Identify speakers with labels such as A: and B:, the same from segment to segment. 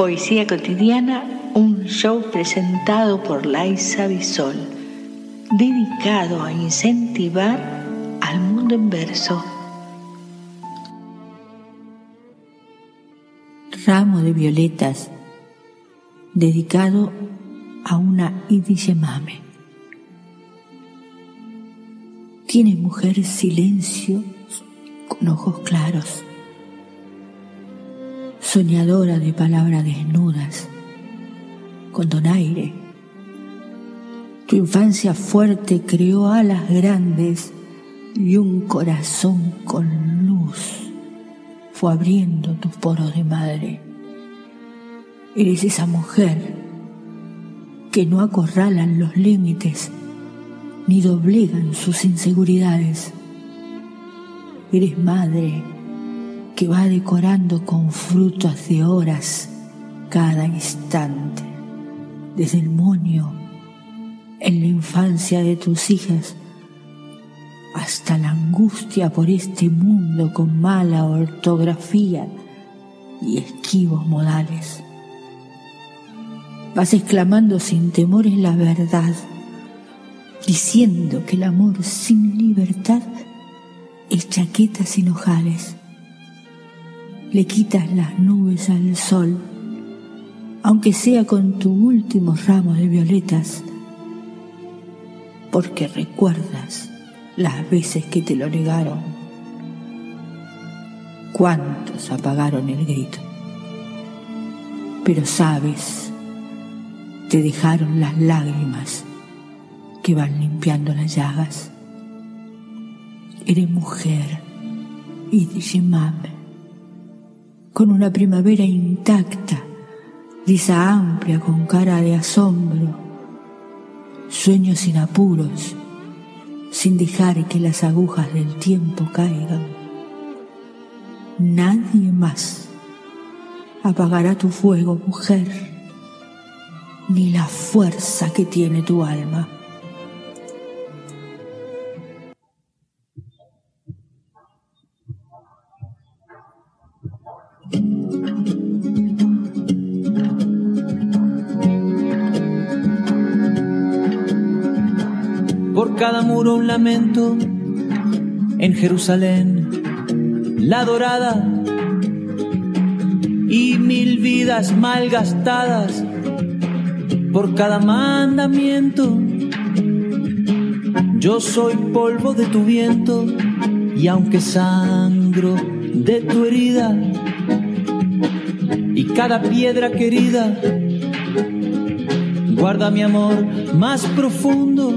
A: Poesía cotidiana, un show presentado por Laisa Bisol, dedicado a incentivar al mundo en verso.
B: Ramo de violetas, dedicado a una Idiyemame. Tiene mujer silencio con ojos claros soñadora de palabras desnudas, con donaire. Tu infancia fuerte creó alas grandes y un corazón con luz fue abriendo tus poros de madre. Eres esa mujer que no acorralan los límites ni doblegan sus inseguridades. Eres madre que va decorando con frutos de horas cada instante, desde el moño en la infancia de tus hijas hasta la angustia por este mundo con mala ortografía y esquivos modales. Vas exclamando sin temores la verdad, diciendo que el amor sin libertad es chaqueta sin ojales le quitas las nubes al sol, aunque sea con tu último ramo de violetas, porque recuerdas las veces que te lo negaron. ¿Cuántos apagaron el grito? Pero sabes, te dejaron las lágrimas que van limpiando las llagas. Eres mujer y dice mame con una primavera intacta, risa amplia con cara de asombro, sueños sin apuros, sin dejar que las agujas del tiempo caigan. Nadie más apagará tu fuego, mujer, ni la fuerza que tiene tu alma.
C: Cada muro un lamento, en Jerusalén la dorada. Y mil vidas malgastadas por cada mandamiento. Yo soy polvo de tu viento y aunque sangro de tu herida y cada piedra querida guarda mi amor más profundo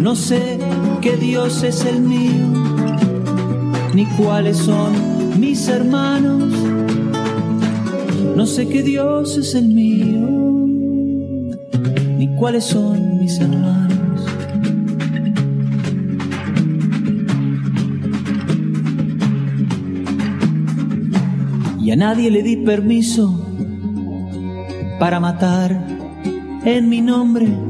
C: no sé qué Dios es el mío, ni cuáles son mis hermanos. No sé qué Dios es el mío, ni cuáles son mis hermanos. Y a nadie le di permiso para matar en mi nombre.